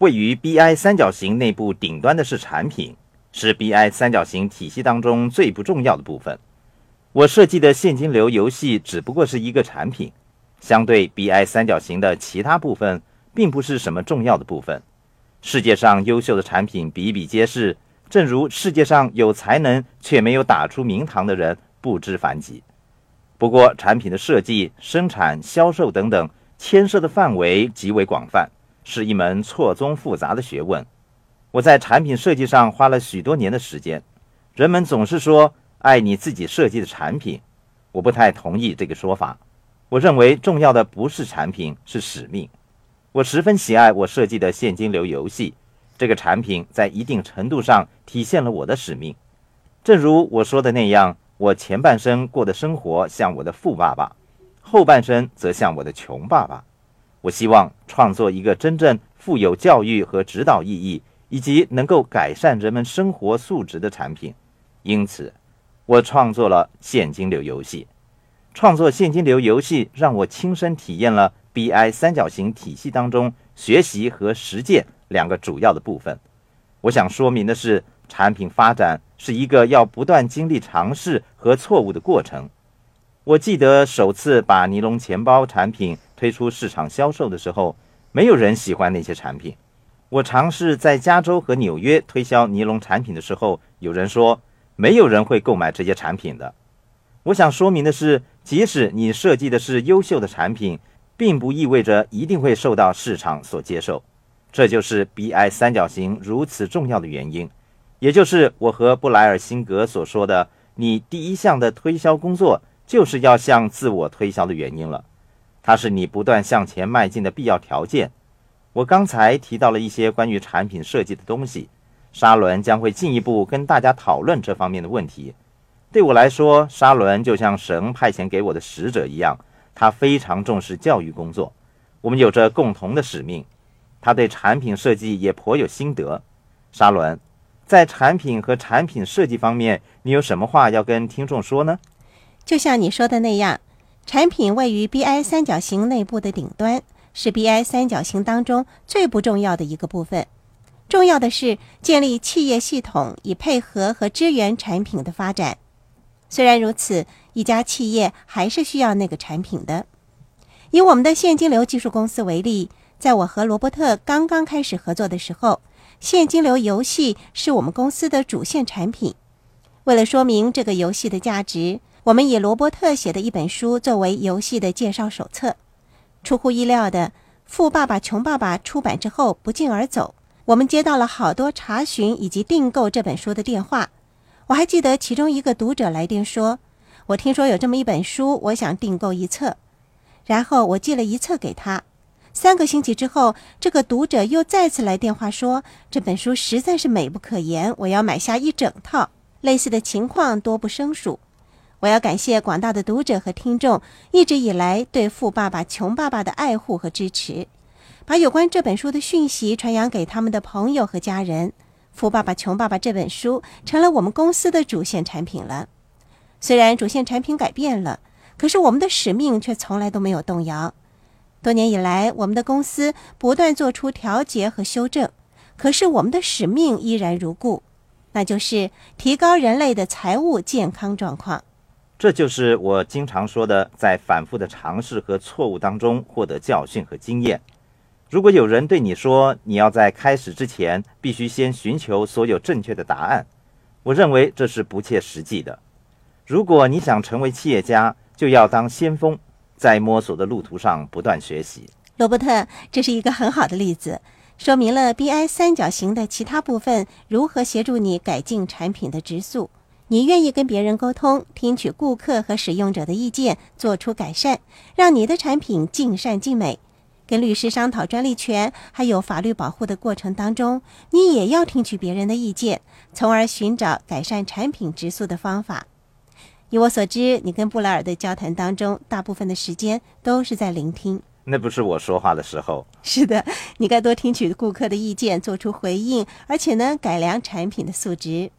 位于 BI 三角形内部顶端的是产品，是 BI 三角形体系当中最不重要的部分。我设计的现金流游戏只不过是一个产品，相对 BI 三角形的其他部分，并不是什么重要的部分。世界上优秀的产品比比皆是，正如世界上有才能却没有打出名堂的人不知凡几。不过，产品的设计、生产、销售等等，牵涉的范围极为广泛。是一门错综复杂的学问。我在产品设计上花了许多年的时间。人们总是说爱你自己设计的产品，我不太同意这个说法。我认为重要的不是产品，是使命。我十分喜爱我设计的现金流游戏，这个产品在一定程度上体现了我的使命。正如我说的那样，我前半生过的生活像我的富爸爸，后半生则像我的穷爸爸。我希望创作一个真正富有教育和指导意义，以及能够改善人们生活素质的产品。因此，我创作了现金流游戏。创作现金流游戏让我亲身体验了 BI 三角形体系当中学习和实践两个主要的部分。我想说明的是，产品发展是一个要不断经历尝试和错误的过程。我记得首次把尼龙钱包产品。推出市场销售的时候，没有人喜欢那些产品。我尝试在加州和纽约推销尼龙产品的时候，有人说没有人会购买这些产品的。我想说明的是，即使你设计的是优秀的产品，并不意味着一定会受到市场所接受。这就是 BI 三角形如此重要的原因，也就是我和布莱尔辛格所说的：“你第一项的推销工作就是要向自我推销的原因了。”它是你不断向前迈进的必要条件。我刚才提到了一些关于产品设计的东西，沙伦将会进一步跟大家讨论这方面的问题。对我来说，沙伦就像神派遣给我的使者一样，他非常重视教育工作。我们有着共同的使命。他对产品设计也颇有心得。沙伦，在产品和产品设计方面，你有什么话要跟听众说呢？就像你说的那样。产品位于 BI 三角形内部的顶端，是 BI 三角形当中最不重要的一个部分。重要的是建立企业系统，以配合和支援产品的发展。虽然如此，一家企业还是需要那个产品的。以我们的现金流技术公司为例，在我和罗伯特刚刚开始合作的时候，现金流游戏是我们公司的主线产品。为了说明这个游戏的价值。我们以罗伯特写的一本书作为游戏的介绍手册。出乎意料的，《富爸爸穷爸爸》出版之后不胫而走，我们接到了好多查询以及订购这本书的电话。我还记得其中一个读者来电说：“我听说有这么一本书，我想订购一册。”然后我寄了一册给他。三个星期之后，这个读者又再次来电话说：“这本书实在是美不可言，我要买下一整套。”类似的情况多不胜数。我要感谢广大的读者和听众一直以来对《富爸爸穷爸爸》的爱护和支持，把有关这本书的讯息传扬给他们的朋友和家人。《富爸爸穷爸爸》这本书成了我们公司的主线产品了。虽然主线产品改变了，可是我们的使命却从来都没有动摇。多年以来，我们的公司不断做出调节和修正，可是我们的使命依然如故，那就是提高人类的财务健康状况。这就是我经常说的，在反复的尝试和错误当中获得教训和经验。如果有人对你说你要在开始之前必须先寻求所有正确的答案，我认为这是不切实际的。如果你想成为企业家，就要当先锋，在摸索的路途上不断学习。罗伯特，这是一个很好的例子，说明了 BI 三角形的其他部分如何协助你改进产品的质素。你愿意跟别人沟通，听取顾客和使用者的意见，做出改善，让你的产品尽善尽美。跟律师商讨专利权还有法律保护的过程当中，你也要听取别人的意见，从而寻找改善产品质素的方法。以我所知，你跟布莱尔的交谈当中，大部分的时间都是在聆听。那不是我说话的时候。是的，你该多听取顾客的意见，做出回应，而且呢，改良产品的素质。